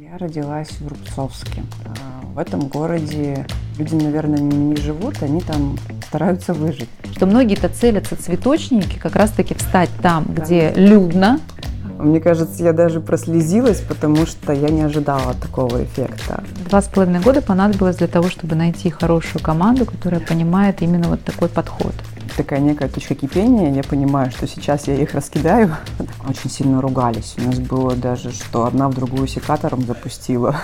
Я родилась в Рубцовске. А, в этом городе люди, наверное, не живут, они там стараются выжить. Что многие-то целятся цветочники как раз-таки встать там, да. где людно. Мне кажется, я даже прослезилась, потому что я не ожидала такого эффекта. Два с половиной года понадобилось для того, чтобы найти хорошую команду, которая понимает именно вот такой подход такая некая точка кипения. Я понимаю, что сейчас я их раскидаю. Очень сильно ругались. У нас было даже, что одна в другую секатором запустила.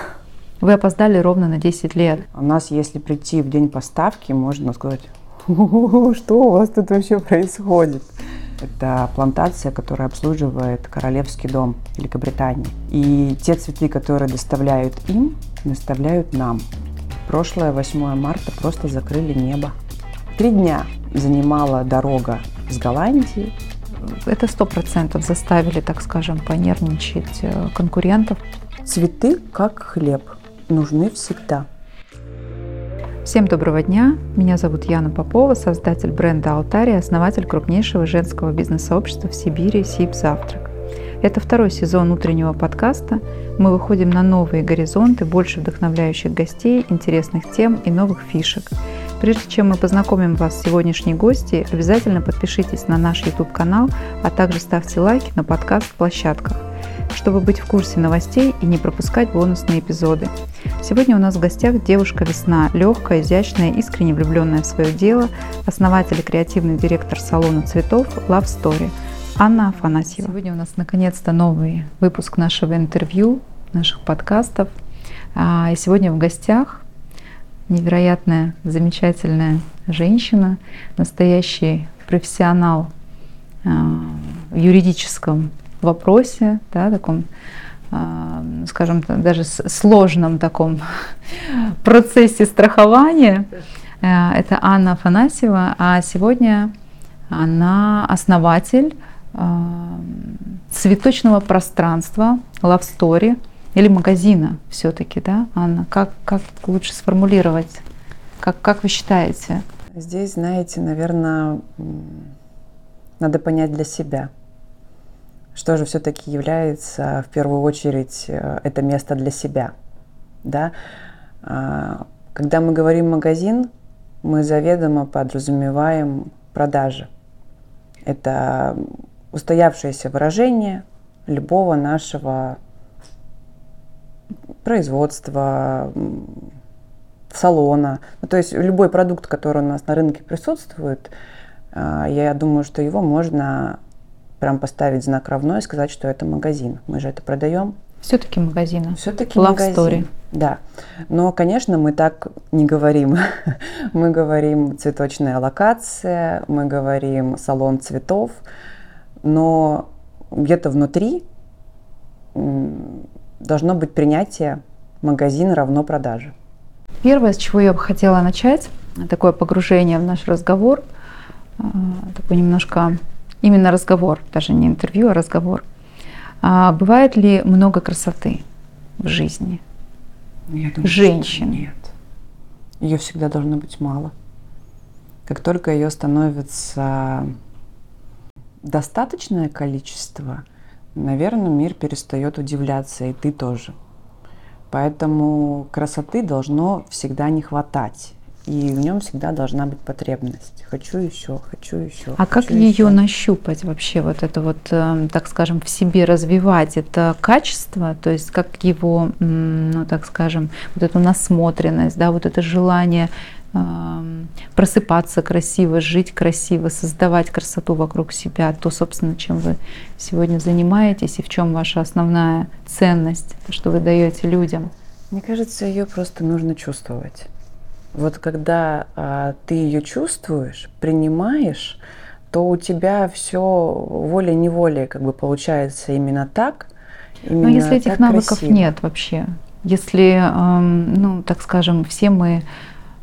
Вы опоздали ровно на 10 лет. У нас, если прийти в день поставки, можно сказать, что у вас тут вообще происходит? Это плантация, которая обслуживает Королевский дом Великобритании. И те цветы, которые доставляют им, доставляют нам. Прошлое 8 марта просто закрыли небо. Три дня занимала дорога с Голландии. Это сто процентов заставили, так скажем, понервничать э, конкурентов. Цветы, как хлеб, нужны всегда. Всем доброго дня! Меня зовут Яна Попова, создатель бренда «Алтарь» и основатель крупнейшего женского бизнес-сообщества в Сибири «Сиб Завтрак». Это второй сезон утреннего подкаста. Мы выходим на новые горизонты, больше вдохновляющих гостей, интересных тем и новых фишек – Прежде чем мы познакомим вас с сегодняшней гостьей, обязательно подпишитесь на наш YouTube-канал, а также ставьте лайки на подкаст-площадках, чтобы быть в курсе новостей и не пропускать бонусные эпизоды. Сегодня у нас в гостях девушка весна, легкая, изящная, искренне влюбленная в свое дело, основатель и креативный директор салона цветов Love Story Анна Афанасьева. Сегодня у нас наконец-то новый выпуск нашего интервью, наших подкастов. А, и сегодня в гостях невероятная, замечательная женщина, настоящий профессионал э, в юридическом вопросе, да, таком, э, скажем, даже сложном таком процессе страхования. Это Анна Афанасьева, а сегодня она основатель цветочного пространства Love Story – или магазина все-таки, да, Анна? Как, как лучше сформулировать? Как, как вы считаете? Здесь, знаете, наверное, надо понять для себя, что же все-таки является в первую очередь э, это место для себя. Да? А, когда мы говорим магазин, мы заведомо подразумеваем продажи. Это устоявшееся выражение любого нашего производства, салона. Ну, то есть любой продукт, который у нас на рынке присутствует, а, я думаю, что его можно прям поставить знак равно и сказать, что это магазин. Мы же это продаем. Все-таки магазин. Все-таки Love магазин. Story. Да. Но, конечно, мы так не говорим. мы говорим цветочная локация, мы говорим салон цветов, но где-то внутри должно быть принятие магазин равно продаже. Первое, с чего я бы хотела начать, такое погружение в наш разговор, а, такой немножко именно разговор, даже не интервью, а разговор. А бывает ли много красоты в жизни? Я думаю, Женщин? Нет. Ее всегда должно быть мало. Как только ее становится достаточное количество – наверное, мир перестает удивляться, и ты тоже. Поэтому красоты должно всегда не хватать. И в нем всегда должна быть потребность. Хочу еще, хочу еще. А хочу как ее еще. нащупать вообще, вот это вот, эм, так скажем, в себе развивать? Это качество, то есть как его, ну так скажем, вот эту насмотренность, да, вот это желание просыпаться красиво, жить красиво, создавать красоту вокруг себя, то, собственно, чем вы сегодня занимаетесь и в чем ваша основная ценность, что вы даете людям. Мне кажется, ее просто нужно чувствовать. Вот когда а, ты ее чувствуешь, принимаешь, то у тебя все волей-неволей как бы получается именно так. Именно Но если этих навыков красиво. нет вообще, если, ну, так скажем, все мы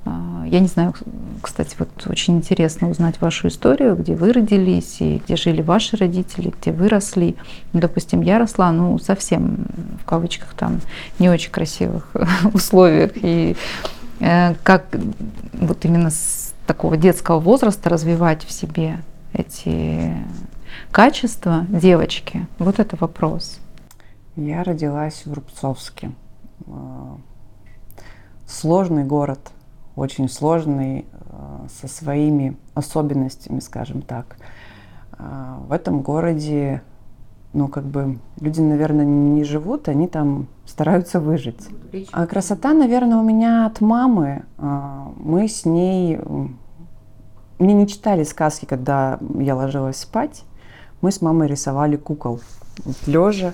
я не знаю, кстати, вот очень интересно узнать вашу историю, где вы родились и где жили ваши родители, где вы росли. Ну, допустим, я росла, ну, совсем в кавычках там не очень красивых условиях. И э, как вот именно с такого детского возраста развивать в себе эти качества девочки, вот это вопрос. Я родилась в Рубцовске. А, сложный город, очень сложный, а, со своими особенностями, скажем так. А, в этом городе, ну, как бы, люди, наверное, не живут, они там стараются выжить. А красота, наверное, у меня от мамы. Мы с ней... Мне не читали сказки, когда я ложилась спать. Мы с мамой рисовали кукол. Вот лежа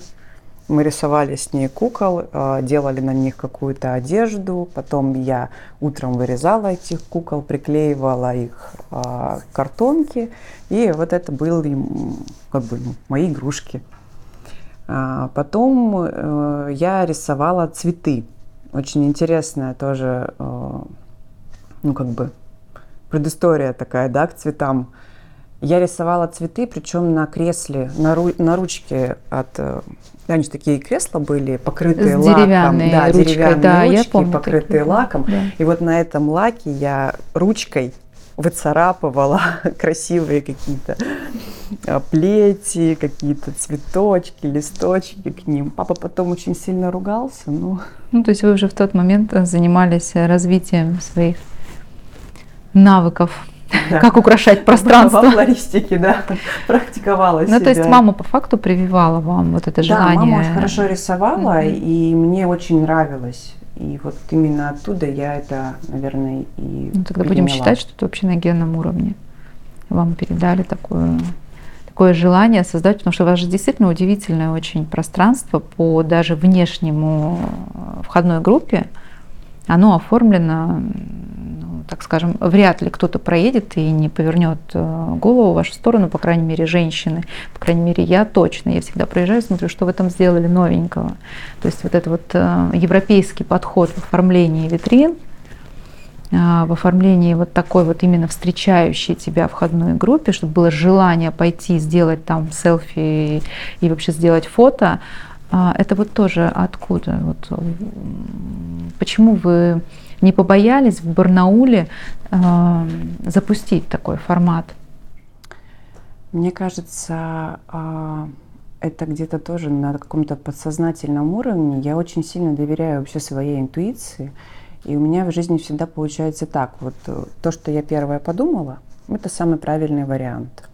мы рисовали с ней кукол, э, делали на них какую-то одежду. Потом я утром вырезала этих кукол, приклеивала их э, к картонке. И вот это были как бы мои игрушки. А потом э, я рисовала цветы. Очень интересная тоже, ну как бы предыстория такая, да, к цветам. Я рисовала цветы, причем на кресле, на, ру, на ручке от Раньше такие кресла были покрытые С лаком. Да, ручкой, деревянные да, ручки, я помню. покрытые такие. лаком. Да. И вот на этом лаке я ручкой выцарапывала красивые какие-то а, плети, какие-то цветочки, листочки к ним. Папа потом очень сильно ругался, но... Ну, то есть вы уже в тот момент э, занимались э, развитием своих навыков Да. как украшать пространство. Во флористике, да, практиковала Ну, то есть себя. мама по факту прививала вам вот это желание. Да, мама очень хорошо рисовала, Мгм. и мне очень нравилось. И вот именно оттуда я это, наверное, и Ну, тогда будем переняла. считать, что это вообще на генном уровне. Вам передали такое, такое желание создать, потому что у вас же действительно удивительное очень пространство по даже внешнему э, входной группе. Оно оформлено, так скажем, вряд ли кто-то проедет и не повернет э, голову в вашу сторону, по крайней мере, женщины. По крайней мере, я точно. Я всегда проезжаю, смотрю, что в этом сделали новенького. То есть вот это вот э, европейский подход в оформлении витрин, а, в оформлении вот такой вот именно встречающей тебя входной группе, чтобы было желание пойти сделать там селфи и, вообще сделать фото, это вот тоже откуда? Вот, почему вы не побоялись в Барнауле а, запустить такой формат? Мне кажется, а, это где-то тоже на каком-то подсознательном уровне. Я очень сильно доверяю вообще своей интуиции. И у меня в жизни всегда получается так. Вот э, то, что я первое подумала, это самый правильный вариант.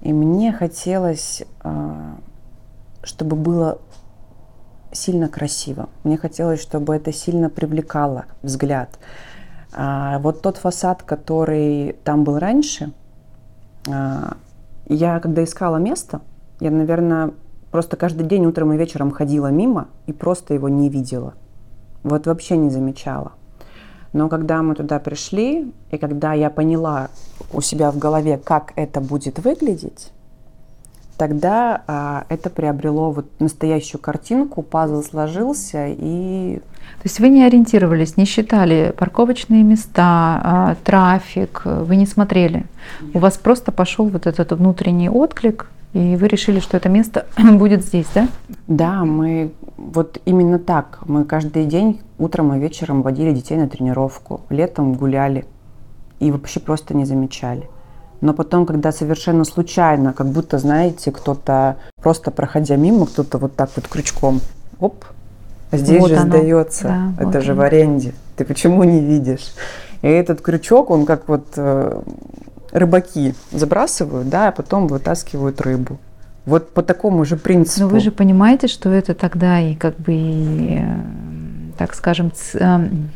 И мне хотелось, а, чтобы было сильно красиво. Мне хотелось, чтобы это сильно привлекало взгляд. А вот тот фасад, который там был раньше, а, я когда искала место, я, наверное, просто каждый день утром и вечером ходила мимо и просто его не видела. Вот вообще не замечала. Но когда мы туда пришли, и когда я поняла у себя в голове, как это будет выглядеть, тогда а, это приобрело вот настоящую картинку, пазл сложился, и То есть вы не ориентировались, не считали парковочные места, а, трафик, вы не смотрели. У вас просто пошел вот этот внутренний отклик, и вы решили, что это место будет здесь, да? Да, мы вот именно так. Мы каждый день утром и вечером водили детей на тренировку, летом гуляли и вообще просто не замечали. Но потом, когда совершенно случайно, как будто, знаете, кто-то просто проходя мимо, кто-то вот так вот крючком, оп, здесь Вот же оно. сдается, Да, это вот же оно. в аренде. Ты почему не видишь? И этот крючок, он как вот э, рыбаки забрасывают, да, а потом вытаскивают рыбу. Вот по такому же принципу. Но вы же понимаете, что это тогда и как бы, и, э, так скажем, ц- эм,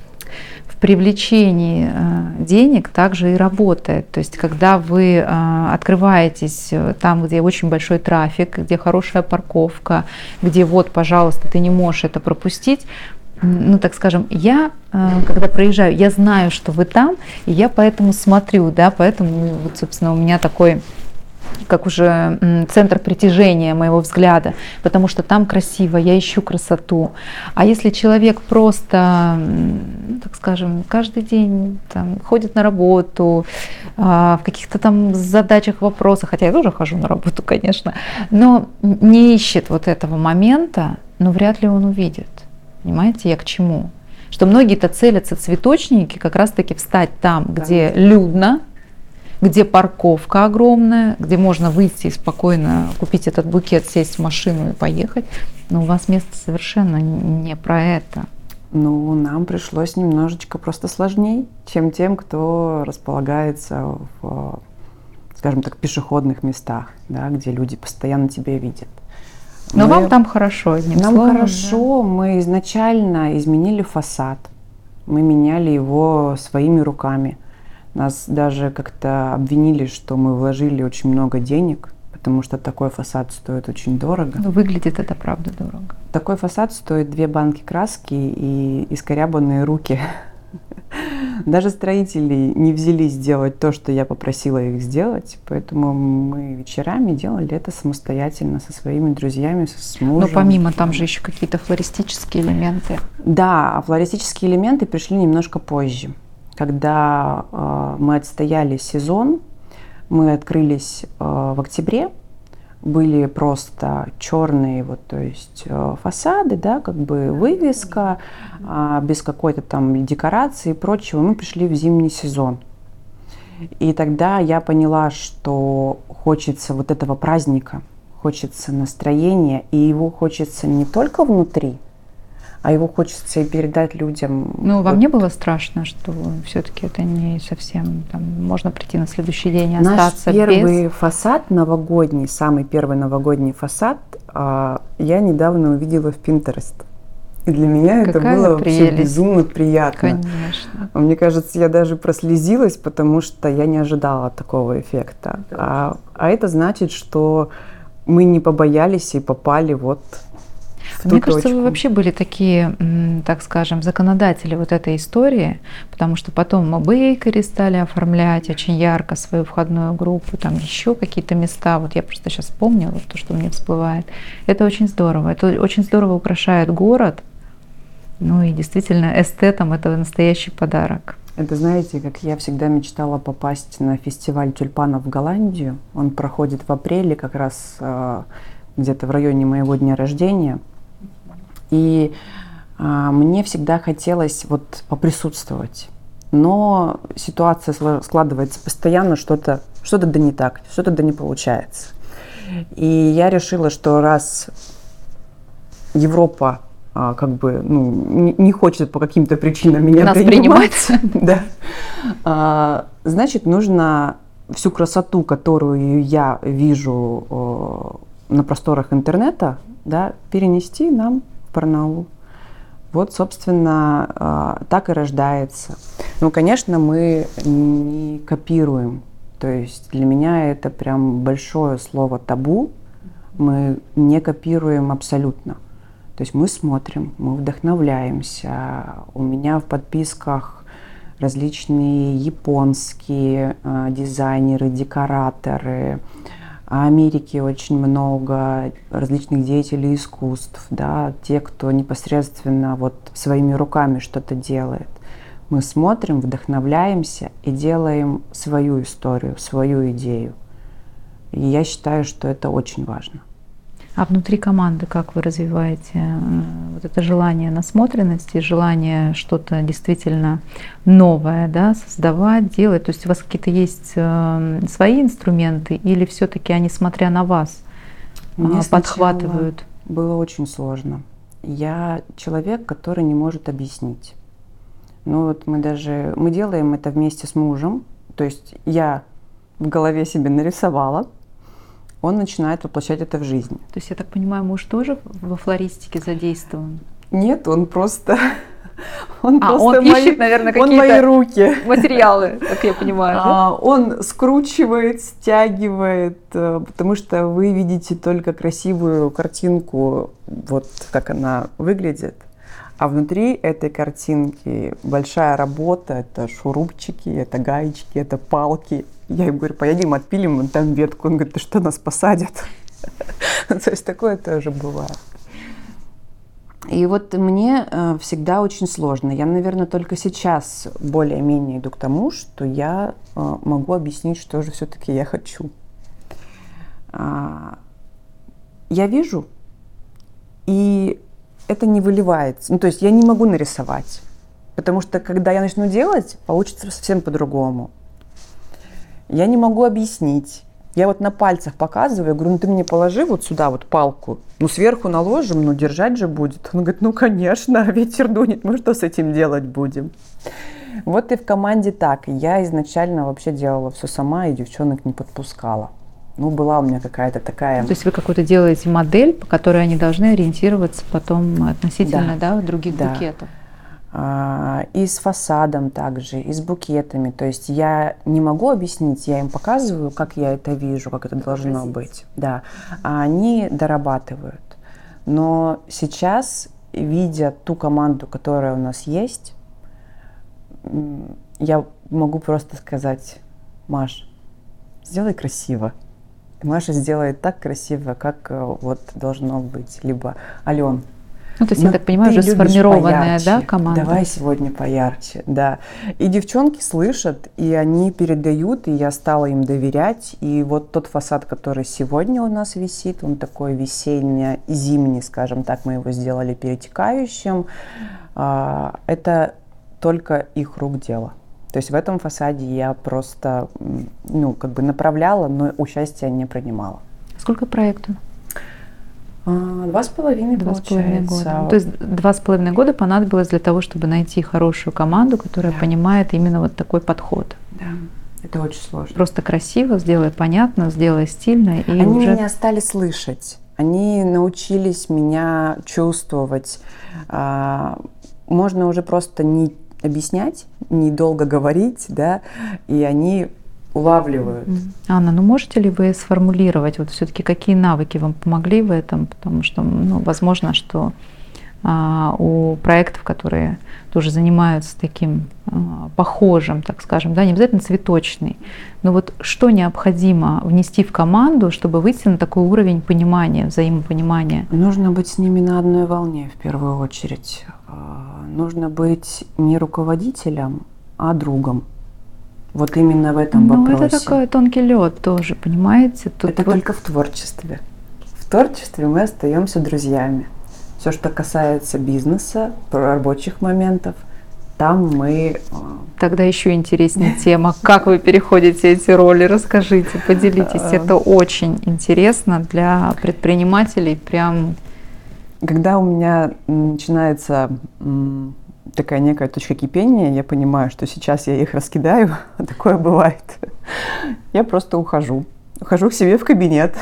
привлечении э, денег также и работает. То есть, когда вы э, открываетесь э, там, где очень большой трафик, где хорошая парковка, где вот, пожалуйста, ты не можешь это пропустить, ну, так скажем, я, когда проезжаю, я знаю, что вы там, и я поэтому смотрю, да, поэтому, вот, собственно, у меня такой как уже центр притяжения моего взгляда, потому что там красиво, я ищу красоту. А если человек просто, так скажем, каждый день там, ходит на работу, а, в каких-то там задачах, вопросах, хотя я тоже хожу на работу, конечно, но не ищет вот этого момента, ну вряд ли он увидит. Понимаете, я к чему? Что многие-то целятся цветочники как раз-таки встать там, где людно, где парковка огромная, где можно выйти и спокойно купить этот букет, сесть в машину и поехать. Но у вас место совершенно не про это. Ну, нам пришлось немножечко просто сложнее, чем тем, кто располагается в, скажем так, пешеходных местах, да, где люди постоянно тебя видят. Но мы, вам там хорошо, одним Нам словом, хорошо, да? мы изначально изменили фасад, мы меняли его своими руками. Нас даже как-то обвинили, что мы вложили очень много денег потому что такой фасад стоит очень дорого. Но выглядит это правда дорого. Такой фасад стоит две банки краски и искорябанные руки. Даже строители не взялись сделать то, что я попросила их сделать, поэтому мы вечерами делали это самостоятельно со своими друзьями, с мужем. Но помимо там же еще какие-то флористические элементы. Да, а флористические элементы пришли немножко позже, когда э, мы отстояли сезон, мы открылись э, в октябре, были просто черные, вот, то есть э, фасады, да, как бы вывеска, а, без какой-то там декорации и прочего. Мы пришли в зимний сезон. И тогда я поняла, что хочется вот этого праздника, хочется настроения, и его хочется не только внутри, а его хочется и передать людям. Ну, вам вот. не было страшно, что все-таки это не совсем, там, можно прийти на следующий день и Наш остаться первый без... фасад новогодний, самый первый новогодний фасад, а, я недавно увидела в Pinterest. И для меня Какая это было прелесть. вообще безумно приятно. Конечно. Мне кажется, я даже прослезилась, потому что я не ожидала такого эффекта. А, а это значит, что мы не побоялись и попали вот мне кажется, вы вообще были такие, так скажем, законодатели вот этой истории, потому что потом мы бейкери стали оформлять очень ярко свою входную группу, там еще какие-то места. Вот я просто сейчас вспомнила то, что мне всплывает. Это очень здорово. Это очень здорово украшает город. Ну и действительно, эстетам это настоящий подарок. Это знаете, как я всегда мечтала попасть на фестиваль тюльпанов в Голландию. Он проходит в апреле, как раз э, где-то в районе моего дня рождения. И а, мне всегда хотелось вот поприсутствовать. Но ситуация складывается постоянно, что-то что да не так, что-то да не получается. И я решила, что раз Европа а, как бы ну, не, хочет по каким-то причинам меня Нас принимать, да, а, значит, нужно всю красоту, которую я вижу на просторах интернета, да, перенести нам Барнаул. Вот, собственно, а, так и рождается. Ну, конечно, мы не копируем. То есть для меня это прям большое слово табу. Мы не копируем абсолютно. То есть мы смотрим, мы вдохновляемся. У меня в подписках различные японские э, дизайнеры, декораторы, Америки очень много различных деятелей искусств, да, те, кто непосредственно вот своими руками что-то делает. Мы смотрим, вдохновляемся и делаем свою историю, свою идею. И я считаю, что это очень важно. А внутри команды как вы развиваете э, вот это желание насмотренности, желание что-то действительно новое да, создавать, делать? То есть у вас какие-то есть э, свои инструменты или все-таки они, смотря на вас, Мне подхватывают? Было очень сложно. Я человек, который не может объяснить. Ну вот мы даже, мы делаем это вместе с мужем. То есть я в голове себе нарисовала, он начинает воплощать это в жизнь. То есть, я так понимаю, муж тоже во флористике задействован? Нет, он просто... Он а, просто он мои, ищет, наверное, какие-то мои руки. материалы, как я понимаю. А, да? Он скручивает, стягивает, э, потому что вы видите только красивую картинку, вот как она выглядит. А внутри этой картинки большая работа, это шурупчики, это гаечки, это палки, я ему говорю, поедем, отпилим вон там ветку. Он говорит, да что нас посадят? То есть такое тоже бывает. И вот мне э, всегда очень сложно. Я, наверное, только сейчас более-менее иду к тому, что я э, могу объяснить, что же все-таки я хочу. А, я вижу, и это не выливается. Ну, то есть я не могу нарисовать. Потому что когда я начну делать, получится совсем по-другому. Я не могу объяснить. Я вот на пальцах показываю, говорю, ну ты мне положи вот сюда вот палку, ну сверху наложим, ну держать же будет. Он говорит, ну конечно, ветер дунет, мы что с этим делать будем? Вот и в команде так. Я изначально вообще делала все сама и девчонок не подпускала. Ну, была у меня какая-то такая... То есть вы какую-то делаете модель, по которой они должны ориентироваться потом относительно да. Да, других да. букетов? А, и с фасадом также, и с букетами. То есть я не могу объяснить, я им показываю, как я это вижу, как это должно быть. Да. А они дорабатывают. Но сейчас, видя ту команду, которая у нас есть, я могу просто сказать, Маш, сделай красиво. Маша сделает так красиво, как э, вот должно быть. Либо Ален, ну, то есть, Но я так понимаю, уже сформированная да, команда. Давай сегодня поярче, да. И девчонки слышат, и они передают, и я стала им доверять. И вот тот фасад, который сегодня у нас висит, он такой весенне-зимний, скажем так, мы его сделали перетекающим. А, это только их рук дело. То есть в этом фасаде я просто, ну, как бы направляла, но участия не принимала. Сколько проекту? А, два с половиной, два с половиной года. То есть два с половиной года понадобилось для того, чтобы найти хорошую команду, которая да. понимает именно вот такой подход. Да, это очень сложно. Просто красиво, сделай понятно, сделай стильно. И Они уже... меня стали слышать. Они научились меня чувствовать. А, можно уже просто не объяснять, недолго говорить, да, и они улавливают. Анна, ну можете ли вы сформулировать, вот все-таки какие навыки вам помогли в этом, потому что, ну, возможно, что а, у проектов, которые тоже занимаются таким а, похожим, так скажем, да, не обязательно цветочный, но вот что необходимо внести в команду, чтобы выйти на такой уровень понимания, взаимопонимания? Нужно быть с ними на одной волне в первую очередь. А, нужно быть не руководителем, а другом. Вот именно в этом ну, вопросе. это такой тонкий лед тоже, понимаете? Тут это вот... только в творчестве. В творчестве мы остаемся друзьями. Все, что касается бизнеса, рабочих моментов, там мы... Э, Тогда еще интереснее тема, как вы переходите эти роли, расскажите, поделитесь. Э, это очень интересно для предпринимателей, прям... Когда у меня начинается такая некая точка кипения, я понимаю, что сейчас я их раскидаю, такое бывает. Я просто ухожу. Ухожу к себе в кабинет.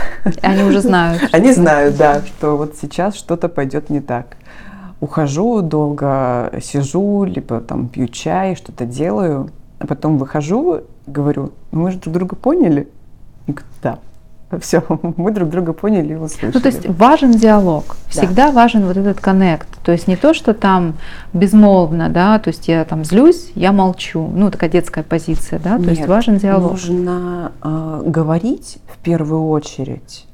Они уже знают. Они знают, да, что вот сейчас что-то пойдет не так. Ухожу, долго сижу, либо там пью чай, что-то делаю, а потом выхожу, говорю, ну мы же друг друга поняли. И говорю, да, все, мы друг друга поняли и услышали. Ну, то есть важен диалог, всегда да. важен вот этот коннект. То есть не то, что там безмолвно, да, то есть я там злюсь, я молчу. Ну, такая детская позиция, да, то Нет, есть важен диалог. нужно э, говорить в первую очередь,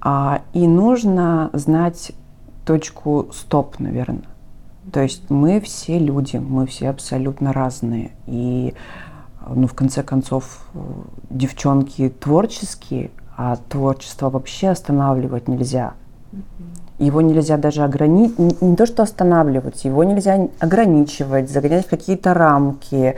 а, и нужно знать точку стоп, наверное. То есть мы все люди, мы все абсолютно разные. И ну, в конце концов, девчонки творческие, а творчество вообще останавливать нельзя. Его нельзя даже ограничить, не, не то что останавливать, его нельзя ограничивать, загонять в какие-то рамки,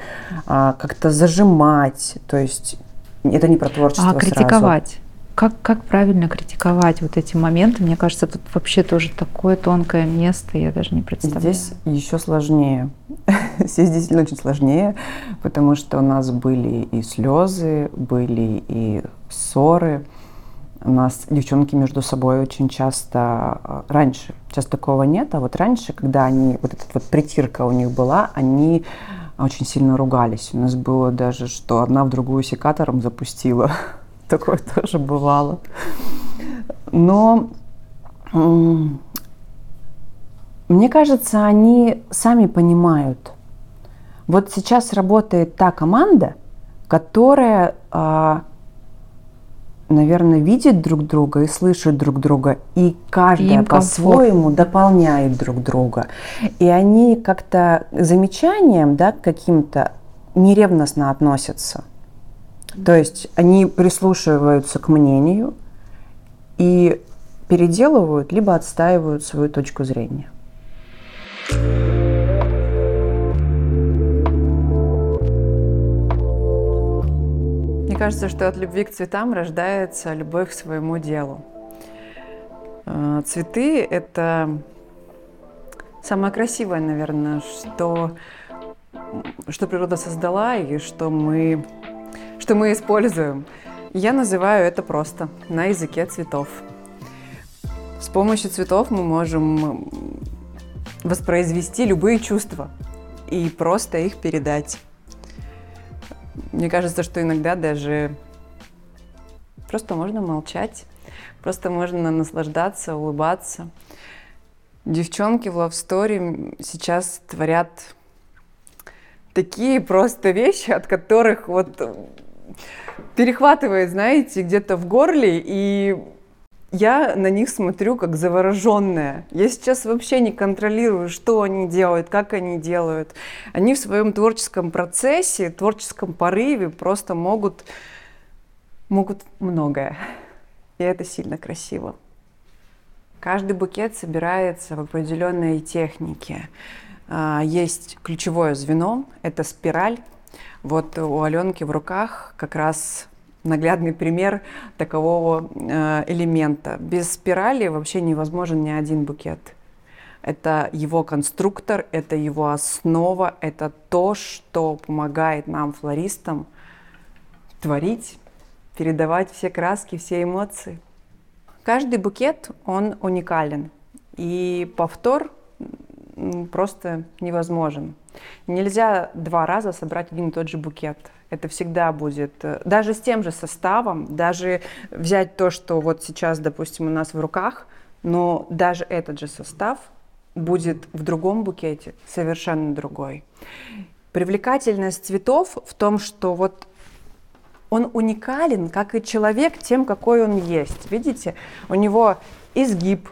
а, как-то зажимать. То есть это не про творчество. А критиковать? Сразу. Как, как правильно критиковать вот эти моменты? Мне кажется, тут вообще тоже такое тонкое место, я даже не представляю. Здесь еще сложнее. Здесь действительно очень сложнее, потому что у нас были и слезы, были и ссоры. У нас девчонки между собой очень часто, э, раньше, сейчас такого нет, а вот раньше, когда они, вот эта вот притирка у них была, они очень сильно ругались. У нас было даже, что одна в другую секатором запустила. Такое тоже бывало. Но мне кажется, они сами понимают. Вот сейчас работает та команда, которая а, наверное, видят друг друга и слышат друг друга, и каждая по-своему дополняет друг друга. И они как-то замечанием, да, каким-то неревностно относятся. То есть они прислушиваются к мнению и переделывают, либо отстаивают свою точку зрения. кажется, что от любви к цветам рождается любовь к своему делу. Э, цветы – это самое красивое, наверное, что, что природа создала и что мы, что мы используем. Я называю это просто на языке цветов. С помощью цветов мы можем воспроизвести любые чувства и просто их передать. Мне кажется, что иногда даже просто можно молчать, просто можно наслаждаться, улыбаться. Девчонки в Love Story сейчас творят такие просто вещи, от которых вот перехватывает, знаете, где-то в горле, и я на них смотрю как завороженная. Я сейчас вообще не контролирую, что они делают, как они делают. Они в своем творческом процессе, творческом порыве просто могут, могут многое. И это сильно красиво. Каждый букет собирается в определенной технике. А, есть ключевое звено, это спираль. Вот у Аленки в руках как раз наглядный пример такового э, элемента. Без спирали вообще невозможен ни один букет. Это его конструктор, это его основа, это то, что помогает нам, флористам, творить, передавать все краски, все эмоции. Каждый букет, он уникален. И повтор просто невозможен. Нельзя два раза собрать один и тот же букет. Это всегда будет, э, даже с тем же составом, даже взять то, что вот сейчас, допустим, у нас в руках, но даже этот же состав будет в другом букете совершенно другой. Привлекательность цветов в том, что вот он уникален, как и человек, тем, какой он есть. Видите, у него изгиб.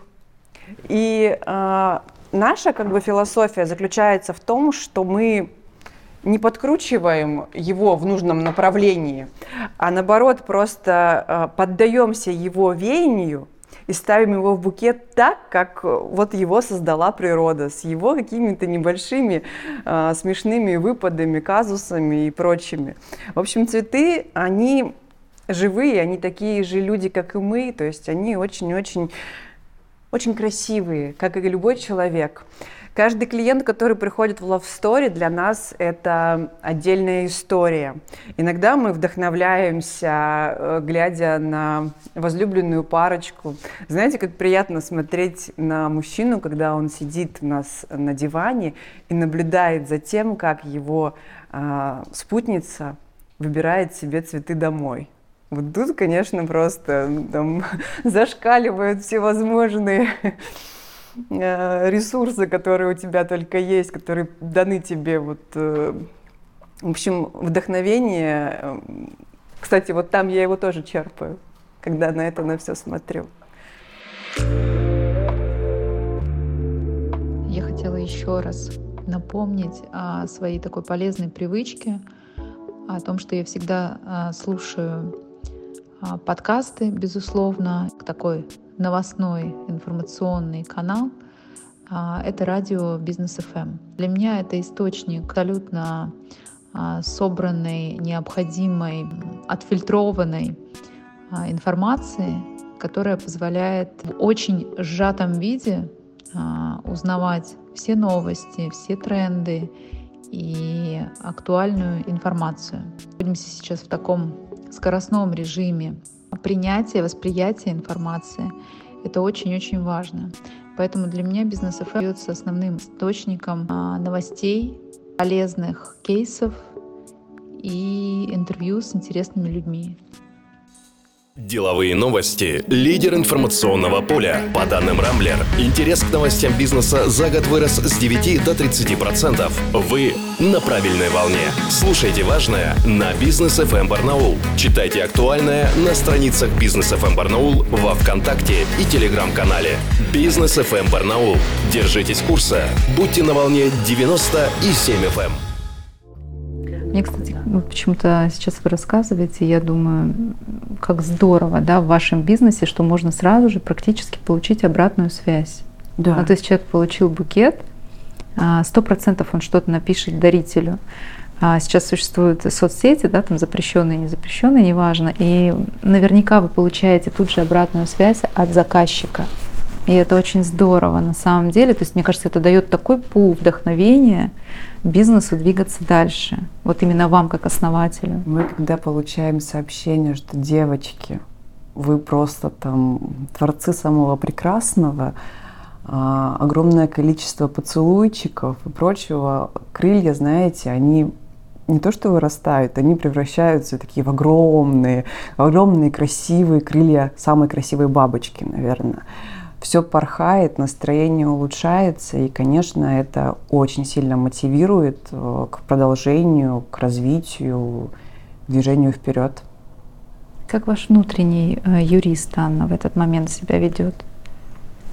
И э, наша как бы философия заключается в том, что мы не подкручиваем его в нужном направлении, а наоборот просто э, поддаемся его веянию и ставим его в букет так, как вот его создала природа, с его какими-то небольшими э, смешными выпадами, казусами и прочими. В общем, цветы, они живые, они такие же люди, как и мы, то есть они очень-очень очень красивые, как и любой человек. Каждый клиент, который приходит в Love Story, для нас это отдельная история. Иногда мы вдохновляемся, э, глядя на возлюбленную парочку. Знаете, как приятно смотреть на мужчину, когда он сидит у нас на диване и наблюдает за тем, как его э, спутница выбирает себе цветы домой. Вот тут, конечно, просто там зашкаливают всевозможные э, ресурсы, которые у тебя только есть, которые даны тебе вот э, в общем, вдохновение. Э, кстати, вот там я его тоже черпаю, когда на это на все смотрю. Я хотела еще раз напомнить о своей такой полезной привычке, о том, что я всегда слушаю а, подкасты, безусловно, такой новостной информационный канал. А, это радио Бизнес ФМ. Эм». Для меня это источник абсолютно а, собранной, необходимой, отфильтрованной информации, которая позволяет в очень сжатом виде узнавать все новости, все тренды и актуальную информацию. Находимся сейчас в таком скоростном режиме принятия, восприятия информации. Это очень-очень важно. Поэтому для меня бизнес ФМ является основным источником а, новостей, полезных кейсов и интервью с интересными людьми. Деловые новости. Лидер информационного поля. По данным Рамблер, интерес к новостям бизнеса за год вырос с 9 до 30%. Вы на правильной волне. Слушайте важное на Бизнес FM Барнаул. Читайте актуальное на страницах Бизнес FM Барнаул во Вконтакте и Телеграм-канале. Бизнес FM Барнаул. Держитесь курса. Будьте на волне 90 и 7 FM. Мне, кстати, вот почему-то сейчас вы рассказываете, я думаю, как здорово, да, в вашем бизнесе, что можно сразу же практически получить обратную связь. Да. Ну, то есть человек получил букет, а, сто процентов он что-то напишет дарителю. А сейчас существуют соцсети, да, там запрещенные, не запрещенные, неважно. И наверняка вы получаете тут же обратную связь от заказчика. И это очень здорово на самом деле. То есть, мне кажется, это дает такой пул вдохновения бизнесу двигаться дальше. Вот именно вам, как основателю. Мы когда получаем сообщение, что девочки, вы просто там творцы самого прекрасного, а, огромное количество поцелуйчиков и прочего, крылья, знаете, они не то что вырастают, они превращаются такие в огромные, огромные красивые крылья самой красивой бабочки, наверное все порхает, настроение улучшается, и, конечно, это очень сильно мотивирует э, к продолжению, к развитию, движению вперед. Как ваш внутренний э, юрист, Анна, в этот момент себя ведет?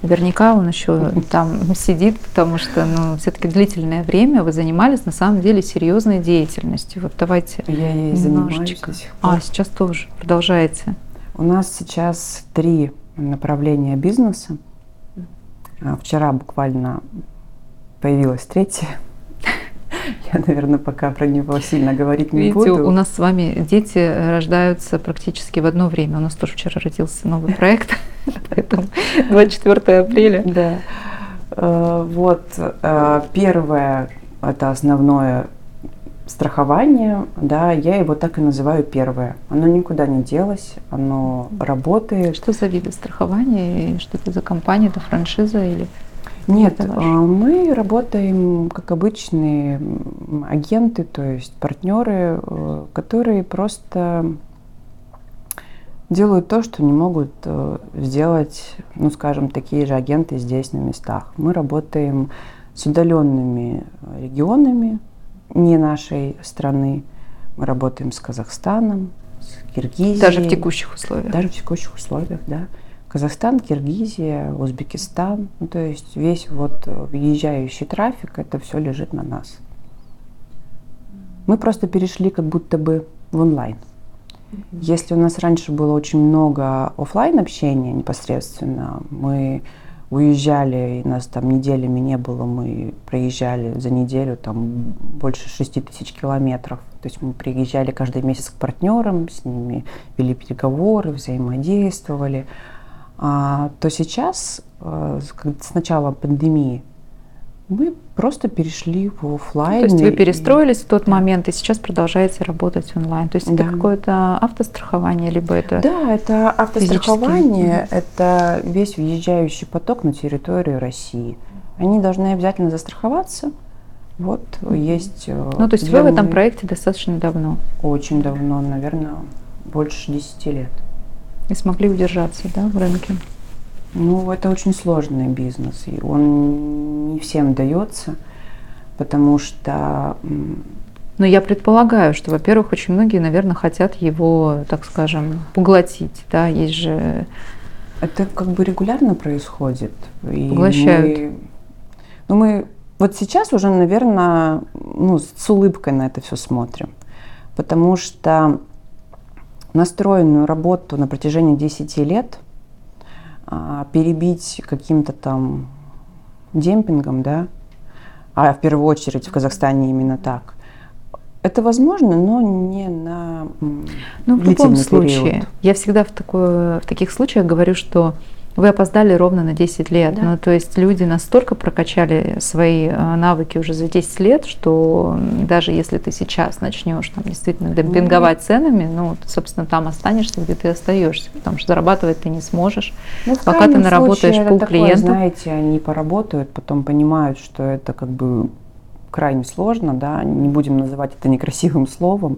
Наверняка он еще там сидит, потому что ну, все-таки длительное время вы занимались на самом деле серьезной деятельностью. Вот давайте Я ей немножечко. Занимаюсь А, сейчас тоже продолжаете. У нас сейчас три направления бизнеса. А вчера буквально появилась третья. Я, наверное, пока про него сильно говорить не Видите, буду. у нас с вами дети рождаются практически в одно время. У нас тоже вчера родился новый проект, поэтому 24 апреля. Да. Э, вот, э, первое, это основное страхование, да, я его так и называю первое. Оно никуда не делось, оно работает. Что за виды страхования? Что это за компания? Это франшиза или? Нет, а, мы работаем как обычные агенты, то есть партнеры, э, которые просто делают то, что не могут э, сделать, ну, скажем, такие же агенты здесь на местах. Мы работаем с удаленными регионами, не нашей страны. Мы работаем с Казахстаном, с Киргизией. Даже в текущих условиях? Даже в текущих условиях, да. Казахстан, Киргизия, Узбекистан. Ну, то есть весь вот въезжающий трафик, это все лежит на нас. Мы просто перешли как будто бы в онлайн. Если у нас раньше было очень много офлайн общения непосредственно, мы уезжали, и нас там неделями не было, мы проезжали за неделю там больше 6 тысяч километров. То есть мы приезжали каждый месяц к партнерам, с ними вели переговоры, взаимодействовали. А, то сейчас, э, с начала пандемии, мы просто перешли в офлайн. То есть вы перестроились в тот момент и сейчас продолжаете работать онлайн. То есть да. это какое-то автострахование, либо это Да, это автострахование, это весь въезжающий поток на территорию России. Они должны обязательно застраховаться. Вот есть. Э, ну, то есть вы в этом проекте достаточно давно? Очень давно, наверное, больше 10 лет. И смогли удержаться, да, в рынке? Ну, это очень сложный бизнес, и он не всем дается, потому что... Но я предполагаю, что, во-первых, очень многие, наверное, хотят его, так скажем, поглотить, да, есть же... Это как бы регулярно происходит. И Поглощают. Мы, ну, мы вот сейчас уже, наверное, ну, с улыбкой на это все смотрим, потому что настроенную работу на протяжении 10 лет – перебить каким-то там демпингом, да, а в первую очередь в Казахстане именно так. Это возможно, но не на ну, в любом случае. Период. Я всегда в, такое, в таких случаях говорю, что вы опоздали ровно на 10 лет. Да. Ну, то есть люди настолько прокачали свои э, навыки уже за 10 лет, что даже если ты сейчас начнешь там, действительно демпинговать ценами, ну, собственно, там останешься, где ты остаешься, потому что зарабатывать ты не сможешь. Ну, пока ты наработаешь пул клиентов. Знаете, они поработают, потом понимают, что это как бы крайне сложно, да, не будем называть это некрасивым словом.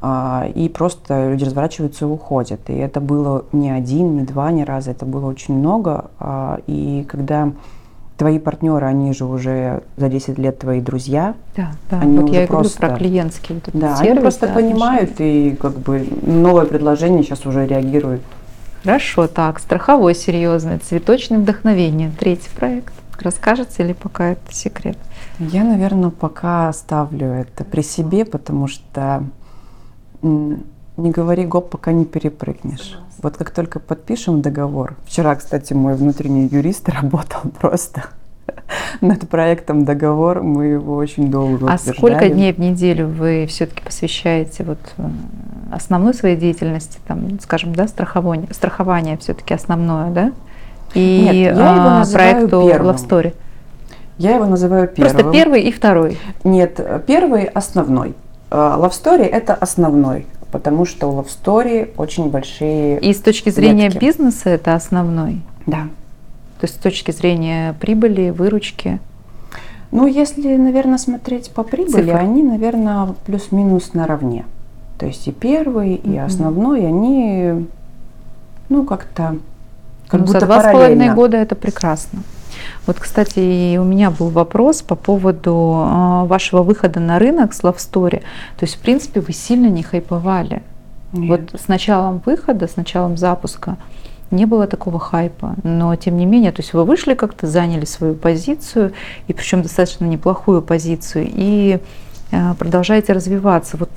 А, и просто люди разворачиваются и уходят. И это было не один, не два, не раза, это было очень много. А, и когда твои партнеры, они же уже за 10 лет твои друзья. Да, да. Они вот я просто, говорю про клиентский вот да, сервис. Они просто да, понимают и как бы новое предложение сейчас уже реагируют. Хорошо, так, страховой серьезный, цветочное вдохновение, третий проект. Расскажете или пока это секрет? Я, наверное, пока оставлю это при себе, потому что не говори гоп, пока не перепрыгнешь. Вот как только подпишем договор. Вчера, кстати, мой внутренний юрист работал просто. над проектом договор, мы его очень долго А сколько дней в неделю вы все-таки посвящаете вот основной своей деятельности, там, скажем, да, страхование, страхование все-таки основное, да? И Нет, я его а, называю проекту первым. Love Story. Я его называю первым. Просто первый и второй. Нет, первый основной. А, Love Story это основной, потому что у Love Story очень большие... И с точки зрения Ветки. бизнеса это основной. Да. То есть с точки зрения прибыли, выручки. Ну, если, наверное, смотреть по прибыли, Цифр. они, наверное, плюс-минус наравне. То есть и первый, и Мгм. основной, они, ну, как-то, как Ну, будто за два с половиной параллельно. года это прекрасно. Вот, кстати, и у меня был вопрос по поводу а, вашего выхода на рынок с Love Story. То есть, в принципе, вы сильно не хайповали. Нет. Вот с началом выхода, с началом запуска не было такого хайпа. Но тем не менее, то есть вы вышли как-то, заняли свою позицию, и причем достаточно неплохую позицию, и э, продолжаете развиваться. Вот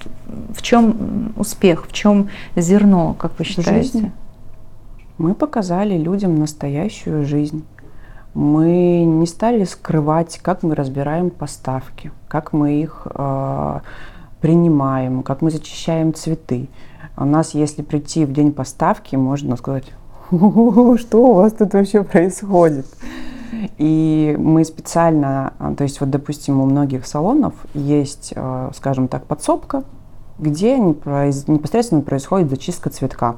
в чем успех, в чем зерно, как вы считаете? жизни. Мы показали людям настоящую жизнь. Мы не стали скрывать, как мы разбираем поставки, как мы их э, принимаем, как мы зачищаем цветы. У нас, если прийти в день поставки, можно сказать, что у вас тут вообще происходит? И мы специально, а, то есть вот, допустим, у многих салонов есть, э, скажем так, подсобка, где непосредственно происходит зачистка цветка.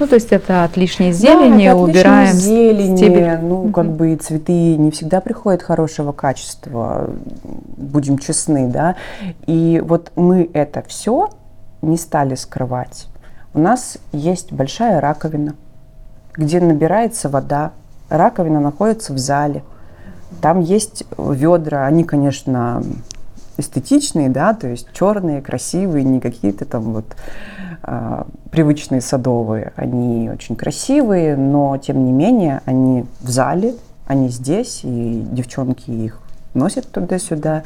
Ну, то есть это от лишней Да, зелени лишней убираем зелени, стебель. ну, как Мгм. бы цветы не всегда приходят хорошего качества, будем честны, да. И вот мы это все не стали скрывать. У нас есть большая раковина, где набирается вода. Раковина находится в зале. Там есть ведра, они, конечно, эстетичные, да, то есть черные, красивые, не какие-то там вот привычные садовые. Они очень красивые, но тем не менее они в зале, они здесь, и девчонки их носят туда-сюда.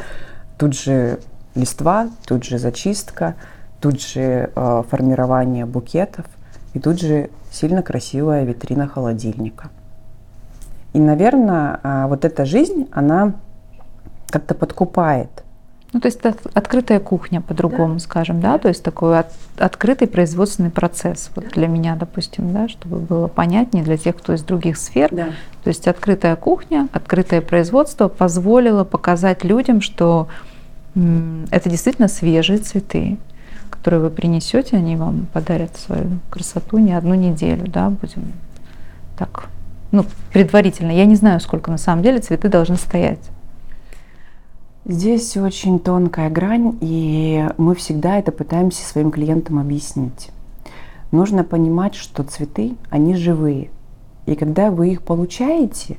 Тут же листва, тут же зачистка, тут же э, формирование букетов, и тут же сильно красивая витрина холодильника. И, наверное, а, вот эта жизнь, она как-то подкупает. Ну, то есть это открытая кухня, по-другому скажем, да, то есть такой от- открытый производственный процесс. Вот для меня, допустим, да, чтобы было понятнее для тех, кто из других сфер. Да. То есть открытая кухня, открытое производство позволило показать людям, что м, это действительно свежие цветы, которые вы принесете, они вам подарят свою красоту не одну неделю, да, будем так, ну, предварительно. Я не знаю, сколько на самом деле цветы должны стоять. Здесь очень тонкая грань, и мы всегда это пытаемся своим клиентам объяснить. Нужно понимать, что цветы, они живые. И когда вы их получаете,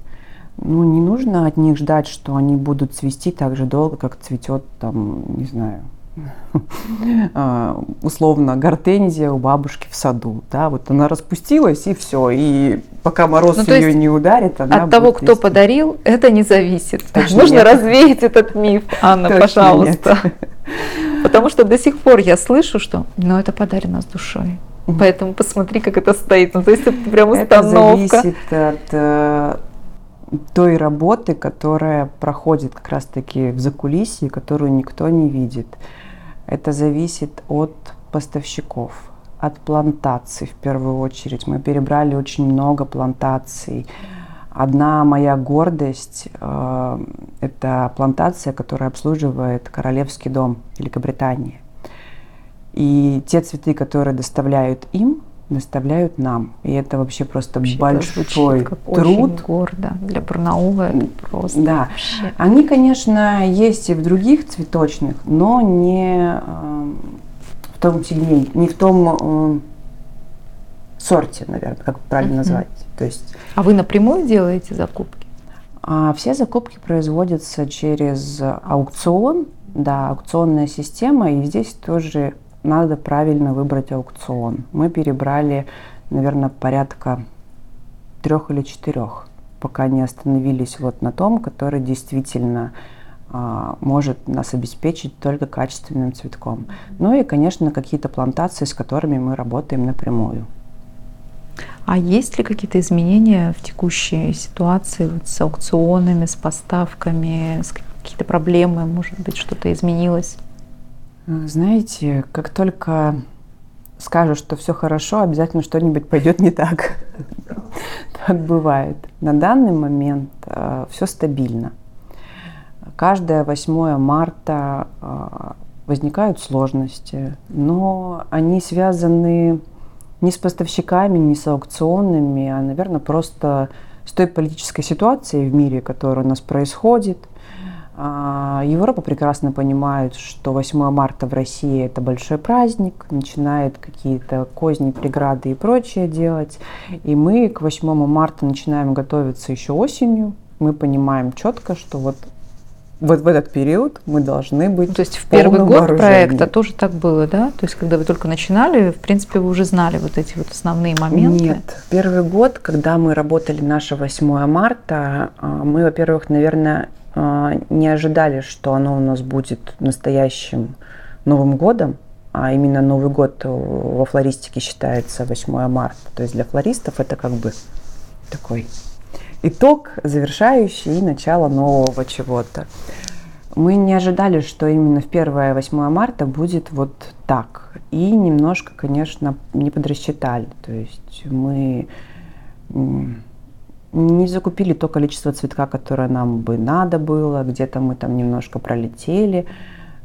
ну, не нужно от них ждать, что они будут цвести так же долго, как цветет там, не знаю, условно гортензия у бабушки в саду. Да, вот она распустилась и все. И пока мороз Ну, ее не ударит, она От того, будет кто цвести. подарил, это не зависит. Точно Нужно нет. развеять этот миф, Анна, Точно пожалуйста. Потому что до сих пор я слышу, что ну это подарено с душой. Поэтому посмотри, как это стоит. Ну, то есть это прям Это установка. зависит от э, той работы, которая проходит как раз-таки в закулисье, которую никто не видит. Это зависит от поставщиков, от плантаций в первую очередь. Мы перебрали очень много плантаций. Одна моя гордость э, – это плантация, которая обслуживает Королевский дом Великобритании. И те цветы, которые доставляют им, доставляют нам. И это вообще просто Вообще это большой как труд. Очень гордо. Для Барнаула это просто Да. вообще. Они, конечно, есть и в других цветочных, но не э, в том сегменте, не в том э, сорте, наверное, как правильно назвать. То есть А вы напрямую делаете закупки? а, все закупки производятся через аукцион, да, аукционная система, и здесь тоже надо правильно выбрать аукцион. Мы перебрали, наверное, порядка трех или четырех, пока не остановились вот на том, который действительно а, может нас обеспечить только качественным цветком. Ну и, конечно, какие-то плантации, с которыми мы работаем напрямую. А есть ли какие-то изменения в текущей ситуации вот с аукционами, с поставками, с какие-то проблемы, может быть, что-то изменилось? Знаете, как только скажешь, что все хорошо, обязательно что-нибудь пойдет не так. Так бывает. На данный момент э, все стабильно. Каждое 8 марта э, возникают сложности, но они связаны не с поставщиками, не с аукционами, а, наверное, просто с той политической ситуацией в мире, которая у нас происходит. А, Европа прекрасно понимает, что 8 марта в России это большой праздник, начинает какие-то козни, преграды и прочее делать. И мы к 8 марта начинаем готовиться еще осенью. Мы понимаем четко, что вот вот в этот период мы должны быть. То есть в первый год проекта тоже так было, да? То есть когда вы только начинали, в принципе, вы уже знали вот эти вот основные моменты? Нет. Первый год, когда мы работали наше 8 марта, а, мы, во-первых, наверное, не ожидали, что оно у нас будет настоящим Новым годом, а именно Новый год во флористике считается 8 марта. То есть для флористов это как бы такой итог, завершающий и начало нового чего-то. Мы не ожидали, что именно в 1-8 марта будет вот так. И немножко, конечно, не подрасчитали. То есть мы не закупили то количество цветка, которое нам бы надо было. Где-то мы там немножко пролетели.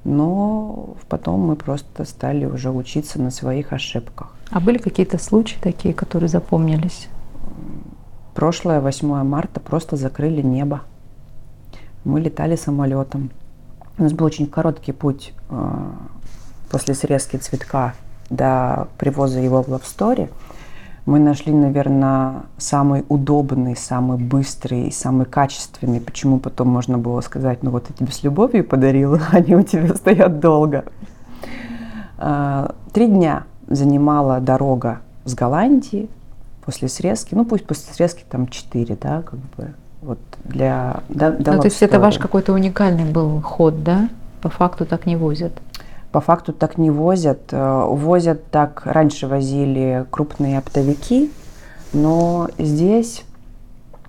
Но потом мы просто стали уже учиться на своих ошибках. А были какие-то случаи такие, которые запомнились? Прошлое 8 марта просто закрыли небо. Мы летали самолетом. У нас был очень короткий путь э, после срезки цветка до привоза его в лавсторе. Мы нашли, наверное, самый удобный, самый быстрый и самый качественный. Почему потом можно было сказать, ну вот я тебе с любовью подарила, они у тебя стоят долго. Э, три дня занимала дорога с Голландии после срезки, ну пусть после срезки там 4, да, как бы, вот для... Да, ну, то есть это ваш какой-то уникальный был ход, да? По факту так не возят? По факту так не возят. Э, возят так, раньше возили крупные оптовики, но здесь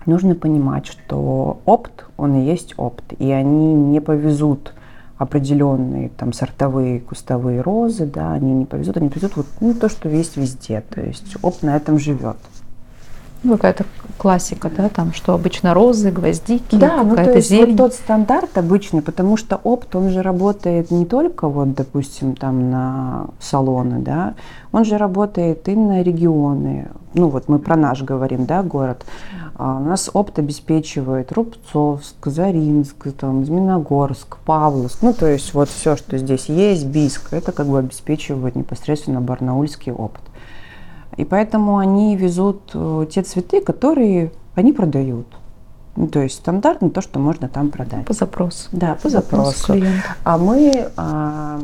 нужно понимать, что опт, он и есть опт, и они не повезут определенные там сортовые кустовые розы, да, они не повезут, они повезут вот ну, то, что есть везде, то есть опт на этом живет. Ну, какая-то классика, да, там, что обычно розы, гвоздики, да, ну, то есть зелень. вот тот стандарт обычный, потому что опт, он же работает не только вот, допустим, там на салоны, да, он же работает и на регионы. Ну, вот мы про наш говорим, да, город. А у нас опт обеспечивает Рубцовск, Заринск, там, Зминогорск, Павловск, ну, то есть вот все, что здесь есть, Бийск, это как бы обеспечивает непосредственно барнаульский опыт. И поэтому они везут э, те цветы, которые они продают. Ну, то есть стандартно то, что можно там продать. По запросу. Да, по, по запросу. А мы а,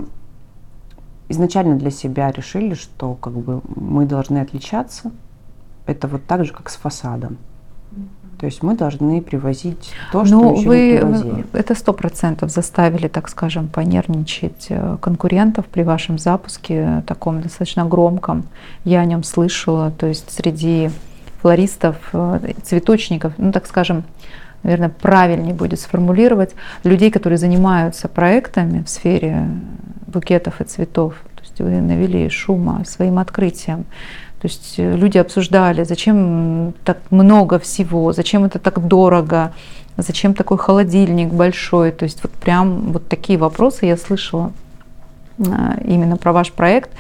изначально для себя решили, что как бы мы должны отличаться. Это вот так же, как с фасадом. То есть мы должны привозить то, что Но еще вы, не привозили. Это сто процентов заставили, так скажем, понервничать э, конкурентов при вашем запуске, таком достаточно громком. Я о нем слышала. То есть среди флористов, э, цветочников, ну так скажем, наверное, правильнее будет сформулировать, людей, которые занимаются проектами в сфере букетов и цветов. То есть вы навели шума своим открытием. То есть э, люди обсуждали, зачем так много всего, зачем это так дорого, зачем такой холодильник большой. То есть вот прям вот такие вопросы я слышала э, именно про ваш проект,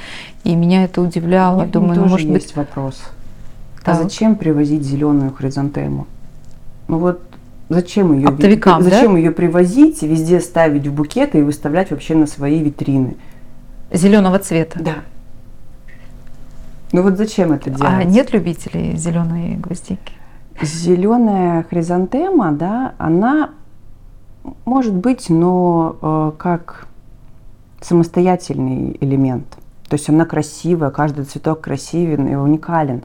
и меня это удивляло. Нет, Думаю, ну, может есть быть вопрос. А так. А зачем привозить зеленую хризантему? Ну вот зачем ее, Оптовикам, зачем да? ее привозить, везде ставить в букеты и выставлять вообще на свои витрины? Зеленого цвета. Да. Ну вот зачем это а делать? А нет любителей зеленой гвоздики? Зеленая хризантема, да, она может быть, но э, как самостоятельный элемент. То есть она красивая, каждый цветок красивен и уникален.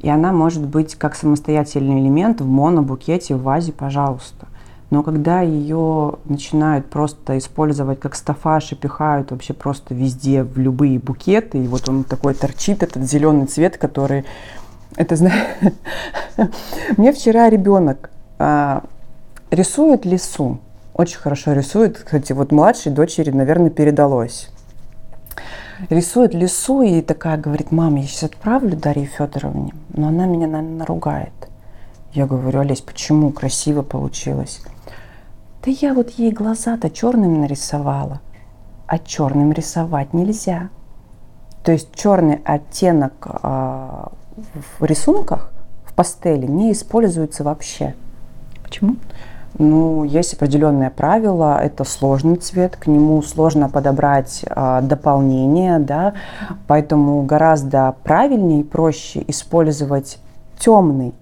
И она может быть как самостоятельный элемент в монобукете, в вазе, пожалуйста. Но когда ее начинают просто использовать как стафаш и пихают вообще просто везде, в любые букеты, и вот он такой торчит, этот зеленый цвет, который Это знаешь, мне вчера ребенок а, рисует лесу. Очень хорошо рисует. Кстати, вот младшей дочери, наверное, передалось. Рисует лесу и такая говорит, мам, я сейчас отправлю Дарье Федоровне, но она меня, наверное, наругает. Я говорю, Олесь, почему? Красиво получилось. Да я вот ей глаза-то черными нарисовала, а черным рисовать нельзя. То есть черный оттенок э, в рисунках, в пастели не используется вообще. Почему? Ну, есть определенное правило, это сложный цвет, к нему сложно подобрать э, дополнение, да, поэтому гораздо правильнее и проще использовать темный,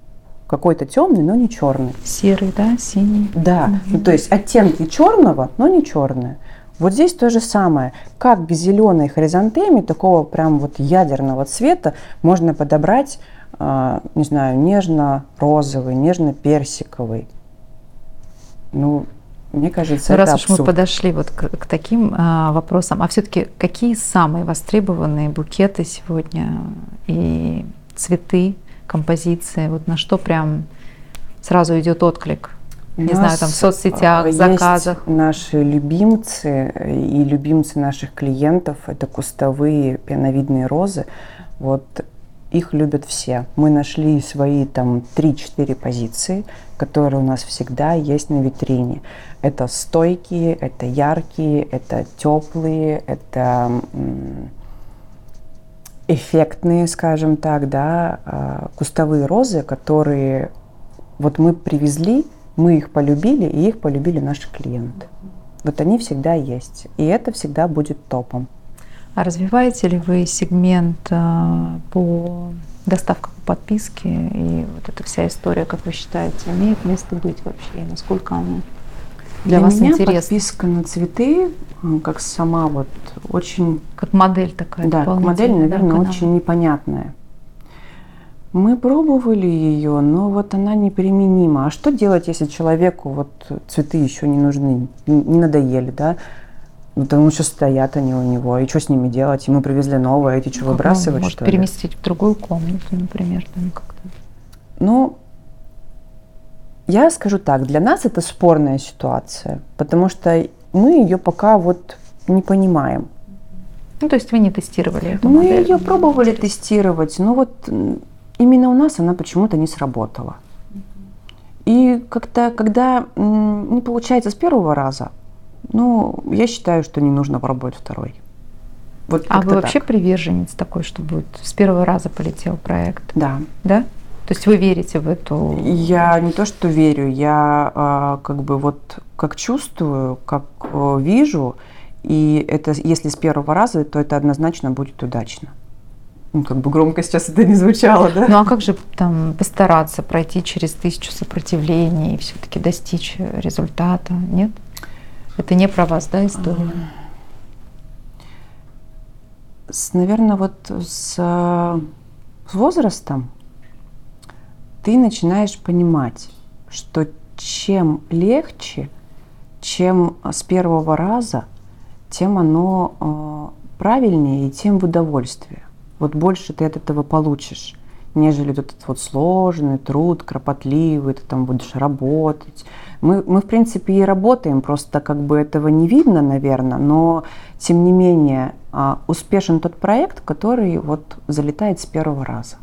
какой-то темный, но не черный. Серый, да, синий. Да, угу. ну, то есть оттенки черного, но не черные. Вот здесь то же самое. Как к зеленой хризантеме, такого прям вот ядерного цвета, можно подобрать, э, не знаю, нежно-розовый, нежно-персиковый. Ну, мне кажется, ну, Раз это уж мы подошли вот к, к таким а, вопросам, а все-таки какие самые востребованные букеты сегодня и цветы, композиции, вот на что прям сразу идет отклик? не знаю, там в соцсетях, в заказах. Наши любимцы и любимцы наших клиентов это кустовые пеновидные розы. Вот их любят все. Мы нашли свои там 3-4 позиции, которые у нас всегда есть на витрине. Это стойкие, это яркие, это теплые, это эффектные, скажем так, да, а, кустовые розы, которые вот мы привезли, мы их полюбили, и их полюбили наши клиенты. Вот они всегда есть. И это всегда будет топом. А развиваете ли вы сегмент э, по доставке по подписке и вот эта вся история, как вы считаете, имеет место быть вообще? И насколько она для, для вас меня интересна? подписка на цветы, как сама вот очень... Как модель такая. Да, как модель, наверное, да, очень непонятная. Мы пробовали ее, но вот она неприменима. А что делать, если человеку вот цветы еще не нужны, не надоели, да? Потому что стоят они у него, и что с ними делать? Ему привезли новое, эти что, как выбрасывать, может что переместить ли? в другую комнату, например, там как-то? Ну, я скажу так, для нас это спорная ситуация, потому что мы ее пока вот не понимаем. Ну, то есть вы не тестировали эту Мы модель? ее пробовали тестировать, но вот именно у нас она почему-то не сработала. И как-то, когда не получается с первого раза, ну, я считаю, что не нужно пробовать второй. Вот а вы вообще так. приверженец такой, что будет с первого раза полетел проект? Да. Да? То есть вы верите в эту? Я не то, что верю, я а, как бы вот как чувствую, как а, вижу, и это если с первого раза, то это однозначно будет удачно ну, как бы громко сейчас это не звучало, да? Ну а как же там постараться пройти через тысячу сопротивлений и все-таки достичь результата, нет? Это не про вас, да, история? С, наверное, вот с, с возрастом ты начинаешь понимать, что чем легче, чем с первого раза, тем оно э, правильнее и тем в удовольствие вот больше ты от этого получишь, нежели вот этот вот сложный труд, кропотливый, ты там будешь работать. Мы, мы, в принципе, и работаем, просто как бы этого не видно, наверное, но, тем не менее, а, успешен тот проект, который вот залетает с первого раза.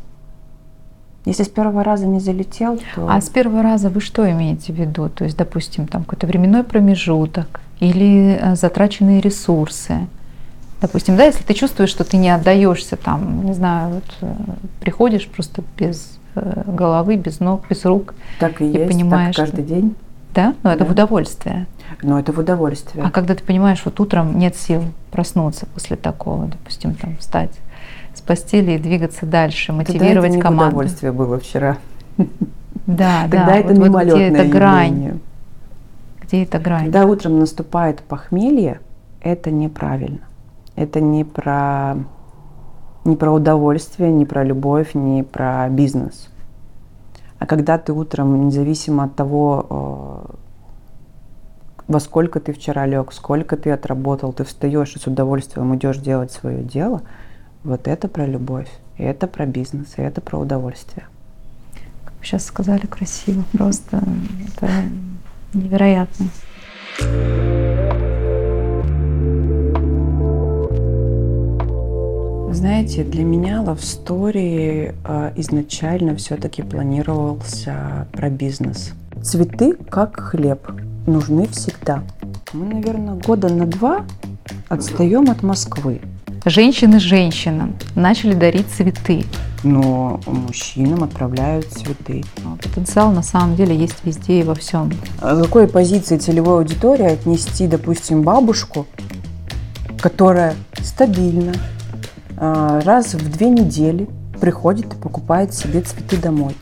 Если с первого раза не залетел, то... А с первого раза вы что имеете в виду? То есть, допустим, там какой-то временной промежуток или э, затраченные ресурсы? Допустим, да, если ты чувствуешь, что ты не отдаешься там, не знаю, вот, э, приходишь просто без э, головы, без ног, без рук. Так и, и есть, понимаешь, так каждый что... день. Да? Но да. это в удовольствие. Но это в удовольствие. А когда ты понимаешь, вот утром нет сил проснуться после такого, допустим, там встать постели и двигаться дальше, мотивировать Тогда это команду. Удовольствие было вчера. Да, Тогда да. это вот, мимолетное вот где эта грань? Где эта грань? Когда утром наступает похмелье, это неправильно. Это не про, не про удовольствие, не про любовь, не про бизнес. А когда ты утром, независимо от того, э, во сколько ты вчера лег, сколько ты отработал, ты встаешь и с удовольствием идешь делать свое дело, вот это про любовь. И это про бизнес, и это про удовольствие. Как вы сейчас сказали красиво, просто это невероятно. Знаете, для меня Love Story э, изначально все-таки планировался про бизнес. Цветы, как хлеб, нужны всегда. Мы, наверное, года на два отстаем от Москвы. Женщины женщинам начали дарить цветы. Но мужчинам отправляют цветы. Но потенциал на самом деле есть везде и во всем. А какой позиции целевой аудитории отнести, допустим, бабушку, которая стабильно, а, раз в две недели приходит и покупает себе цветы домой.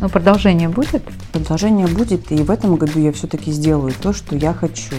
Но продолжение будет? Продолжение будет, и в этом году я все-таки сделаю то, что я хочу.